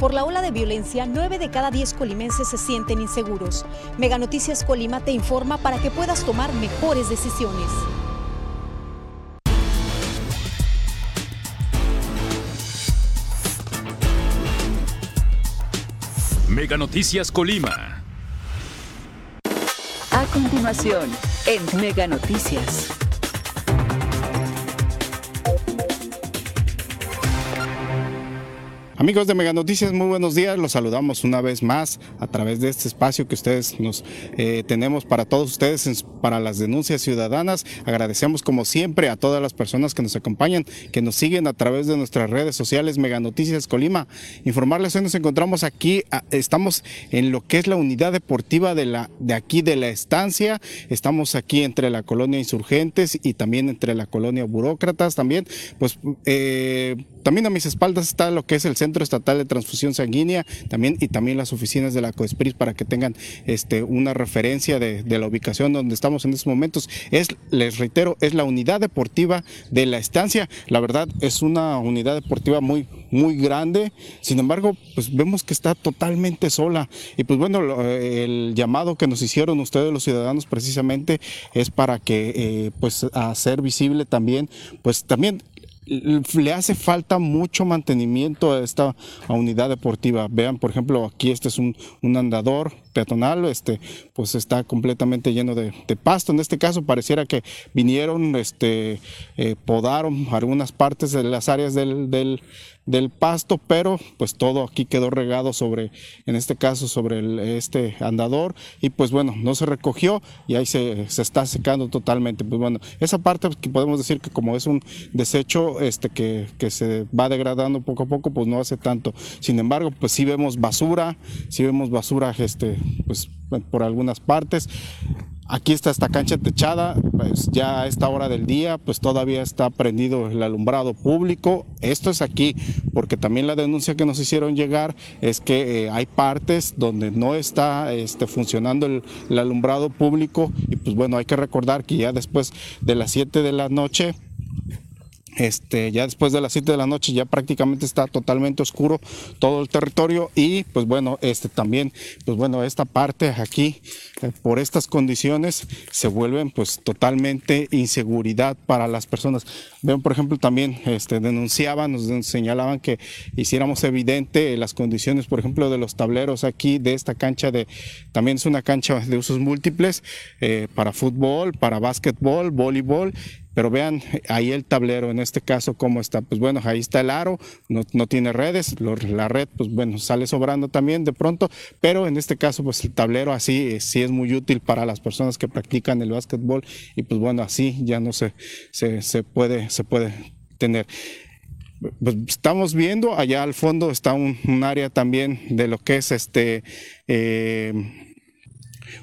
Por la ola de violencia, 9 de cada 10 colimenses se sienten inseguros. Mega Noticias Colima te informa para que puedas tomar mejores decisiones. Mega Noticias Colima. A continuación, en Mega Noticias. Amigos de Mega Noticias, muy buenos días. Los saludamos una vez más a través de este espacio que ustedes nos eh, tenemos para todos ustedes, para las denuncias ciudadanas. Agradecemos como siempre a todas las personas que nos acompañan, que nos siguen a través de nuestras redes sociales Mega Noticias Colima. Informarles hoy nos encontramos aquí, estamos en lo que es la unidad deportiva de, la, de aquí de la estancia. Estamos aquí entre la colonia Insurgentes y también entre la colonia Burócratas. También, pues, eh, también a mis espaldas está lo que es el centro Estatal de Transfusión Sanguínea también y también las oficinas de la COESPRIS para que tengan este, una referencia de, la ubicación donde estamos en estos momentos. Es, les reitero, es la unidad deportiva de la estancia. La verdad es una unidad deportiva muy, muy grande. Sin embargo, pues vemos que está totalmente sola. Y pues bueno, el llamado que nos hicieron ustedes los ciudadanos precisamente es para que eh, pues hacer visible también, pues también le hace falta mucho mantenimiento a esta unidad deportiva. Vean, por ejemplo, aquí este es un, andador peatonal, este, pues está completamente lleno de, pasto. En este caso pareciera que vinieron, este, eh, podaron algunas partes de las áreas del, del pasto, pero pues todo aquí quedó regado sobre, en este caso sobre este andador y pues bueno, no se recogió y ahí se, está secando totalmente. Pues bueno, esa parte que podemos decir que como es un desecho este, que, que, se va degradando poco a poco, pues no hace tanto. Sin embargo, pues sí vemos basura, sí vemos basura este, pues, por algunas partes. Aquí está esta cancha techada, pues ya a esta hora del día, pues todavía está prendido el alumbrado público. Esto es aquí, porque también la denuncia que nos hicieron llegar es que eh, hay partes donde no está este, funcionando el, el alumbrado público y pues bueno, hay que recordar que ya después de las 7 de la noche este, ya después de las 7 de la noche ya prácticamente está totalmente oscuro todo el territorio y pues bueno, este también, pues bueno, esta parte aquí, eh, por estas condiciones, se vuelven pues totalmente inseguridad para las personas. Ven, por ejemplo, también este, denunciaban, nos señalaban que hiciéramos evidente las condiciones, por ejemplo, de los tableros aquí, de esta cancha de, también es una cancha de usos múltiples eh, para fútbol, para básquetbol, voleibol pero vean ahí el tablero, en este caso, cómo está. Pues bueno, ahí está el aro, no, tiene redes, la red, pues bueno, sale sobrando también de pronto, pero en este caso, pues el tablero así eh, sí es muy útil para las personas que practican el básquetbol y pues bueno, así ya no se, se, puede, se puede tener. Pues estamos viendo, allá al fondo está un, área también de lo que es este eh,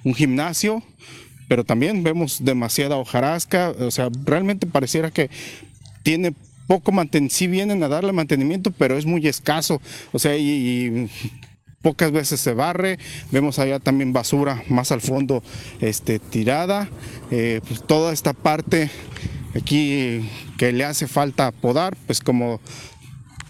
un gimnasio, pero también vemos demasiada hojarasca, o sea, realmente pareciera que tiene poco mantenimiento, sí vienen a darle mantenimiento, pero es muy escaso, o sea, y, pocas veces se barre, vemos allá también basura más al fondo este, tirada, eh, pues toda esta parte aquí que le hace falta podar, pues como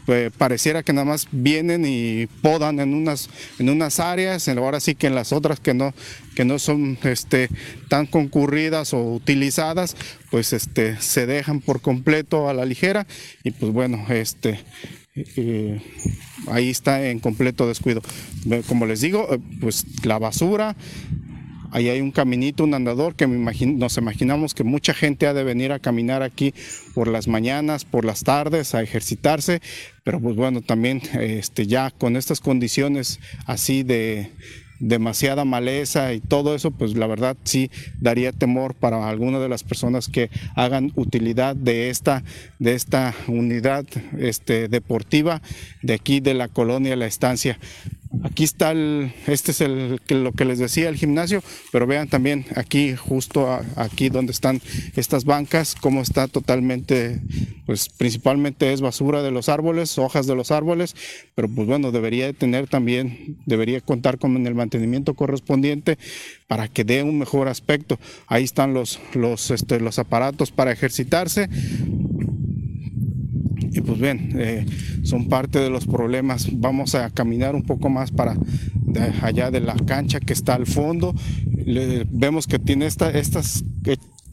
pues, pareciera que nada más vienen y podan en unas, en unas áreas, ahora sí que en las otras que no, que no son este, tan concurridas o utilizadas, pues este, se dejan por completo a la ligera y pues bueno, este, eh, ahí está en completo descuido. Como les digo, eh, pues la basura, Ahí hay un caminito, un andador que nos imaginamos que mucha gente ha de venir a caminar aquí por las mañanas, por las tardes, a ejercitarse, pero pues bueno, también este, ya con estas condiciones así de demasiada maleza y todo eso, pues la verdad sí daría temor para alguna de las personas que hagan utilidad de esta, de esta unidad este, deportiva de aquí de la colonia La Estancia. Aquí está el, este es el, lo que les decía, el gimnasio, pero vean también aquí, justo aquí donde están estas bancas, cómo está totalmente, pues principalmente es basura de los árboles, hojas de los árboles, pero pues bueno, debería tener también, debería contar con el mantenimiento correspondiente para que dé un mejor aspecto. Ahí están los, los, este, los aparatos para ejercitarse y pues bien, eh, son parte de los problemas. Vamos a caminar un poco más para allá de la cancha que está al fondo. vemos que tiene esta, estas,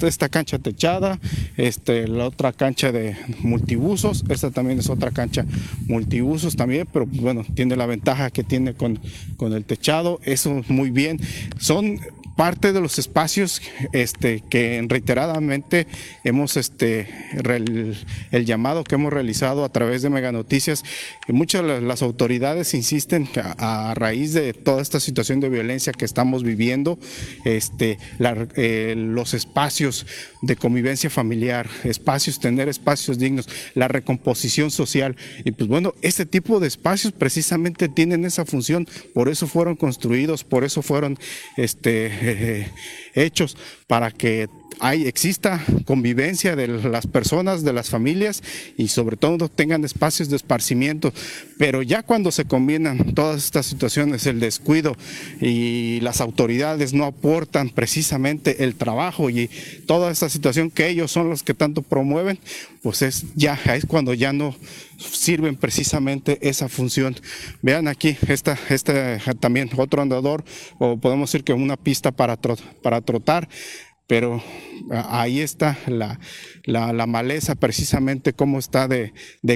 esta cancha techada, este, la otra cancha de multiusos, esta también es otra cancha multiusos también, pero bueno, tiene la ventaja que tiene con, con el techado, eso muy bien. Son parte de los espacios este, que reiteradamente hemos, este, el, llamado que hemos realizado a través de Mega Noticias, muchas de las autoridades insisten que a, raíz de toda esta situación de violencia que estamos viviendo, este, eh, los espacios de convivencia familiar, espacios, tener espacios dignos, la recomposición social, y pues bueno, este tipo de espacios precisamente tienen esa función, por eso fueron construidos, por eso fueron este, eh, hechos para que hay, exista convivencia de las personas, de las familias y sobre todo tengan espacios de esparcimiento. Pero ya cuando se combinan todas estas situaciones, el descuido y las autoridades no aportan precisamente el trabajo y toda esta situación que ellos son los que tanto promueven, pues es ya es cuando ya no sirven precisamente esa función. Vean aquí, esta, también otro andador, o podemos decir que una pista para, para trotar pero ahí está la, la, maleza precisamente cómo está de,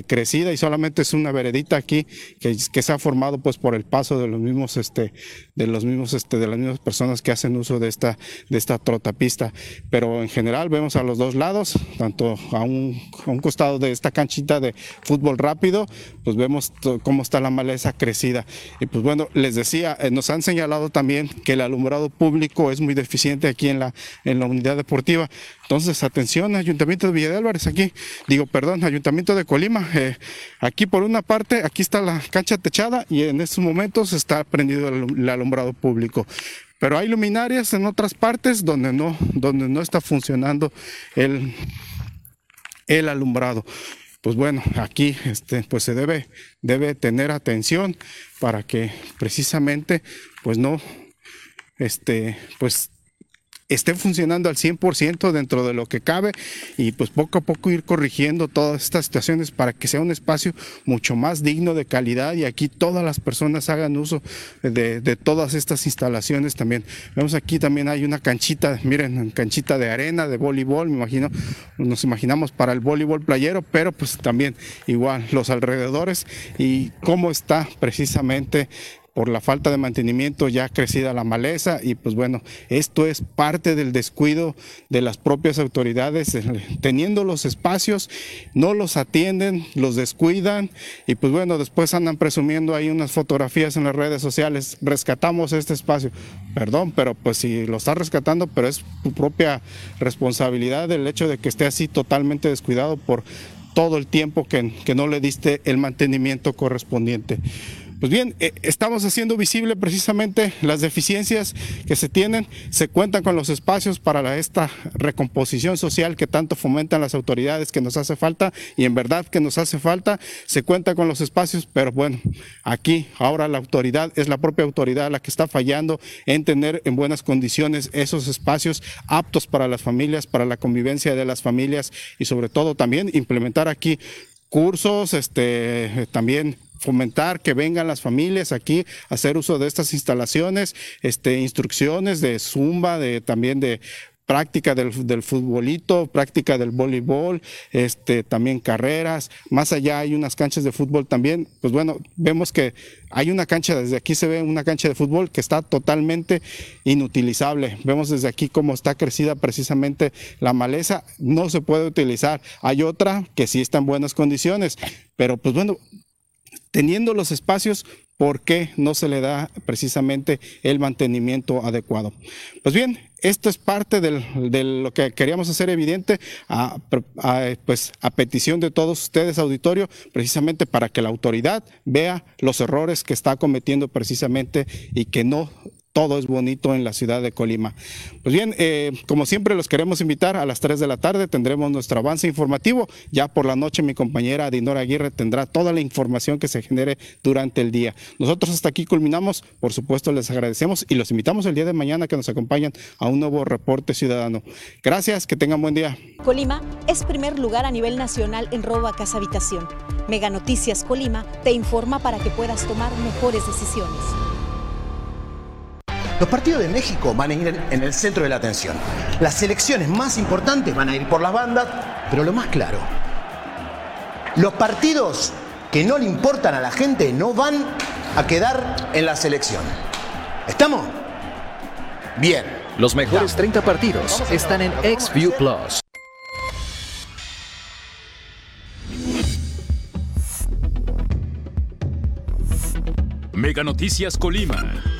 crecida y solamente es una veredita aquí que, que, se ha formado pues por el paso de los mismos este de los mismos este de las mismas personas que hacen uso de esta de esta trotapista. Pero en general vemos a los dos lados tanto a un, a un costado de esta canchita de fútbol rápido pues vemos cómo está la maleza crecida. Y pues bueno les decía eh, nos han señalado también que el alumbrado público es muy deficiente aquí en la en la unidad deportiva entonces atención ayuntamiento de Villa de Álvarez, aquí, digo, perdón, Ayuntamiento de Colima. Eh, aquí por una parte, aquí está la cancha techada y en estos momentos está prendido el, alumbrado público pero hay luminarias en otras partes donde no, donde no está funcionando el, el alumbrado. Pues bueno, aquí este, pues se debe, debe tener atención para que precisamente pues no, este, pues esté funcionando al 100% dentro de lo que cabe y pues poco a poco ir corrigiendo todas estas situaciones para que sea un espacio mucho más digno de calidad y aquí todas las personas hagan uso de, todas estas instalaciones también. Vemos aquí también hay una canchita, miren, canchita de arena, de voleibol, me imagino, nos imaginamos para el voleibol playero, pero pues también igual los alrededores y cómo está precisamente por la falta de mantenimiento ya crecida la maleza y pues bueno, esto es parte del descuido de las propias autoridades, eh, teniendo los espacios, no los atienden, los descuidan y pues bueno, después andan presumiendo ahí unas fotografías en las redes sociales, rescatamos este espacio, perdón, pero pues si lo está rescatando, pero es tu propia responsabilidad el hecho de que esté así totalmente descuidado por todo el tiempo que, que no le diste el mantenimiento correspondiente. Pues bien, eh, estamos haciendo visible precisamente las deficiencias que se tienen. Se cuentan con los espacios para esta recomposición social que tanto fomentan las autoridades que nos hace falta y en verdad que nos hace falta. Se cuenta con los espacios, pero bueno, aquí ahora la autoridad es la propia autoridad la que está fallando en tener en buenas condiciones esos espacios aptos para las familias, para la convivencia de las familias y sobre todo también implementar aquí cursos, este, también fomentar que vengan las familias aquí a hacer uso de estas instalaciones, este, instrucciones de zumba, de también de práctica del, del, futbolito, práctica del voleibol, este, también carreras, más allá hay unas canchas de fútbol también, pues bueno, vemos que hay una cancha, desde aquí se ve una cancha de fútbol que está totalmente inutilizable, vemos desde aquí cómo está crecida precisamente la maleza, no se puede utilizar, hay otra que sí está en buenas condiciones, pero pues bueno, teniendo los espacios, ¿por qué no se le da precisamente el mantenimiento adecuado? Pues bien, esto es parte de lo que queríamos hacer evidente a, pues, a petición de todos ustedes, auditorio, precisamente para que la autoridad vea los errores que está cometiendo precisamente y que no todo es bonito en la ciudad de Colima. Pues bien, eh, como siempre los queremos invitar a las 3 de la tarde, tendremos nuestro avance informativo. Ya por la noche mi compañera Dinora Aguirre tendrá toda la información que se genere durante el día. Nosotros hasta aquí culminamos, por supuesto les agradecemos y los invitamos el día de mañana que nos acompañen a un nuevo reporte ciudadano. Gracias, que tengan buen día. Colima es primer lugar a nivel nacional en robo a casa habitación. Mega Noticias Colima te informa para que puedas tomar mejores decisiones. Los partidos de México van a ir en el centro de la atención. Las elecciones más importantes van a ir por las bandas, pero lo más claro, los partidos que no le importan a la gente no van a quedar en la selección. ¿Estamos? Bien. Los mejores 30 partidos están en XView Plus. Mega Noticias Colima.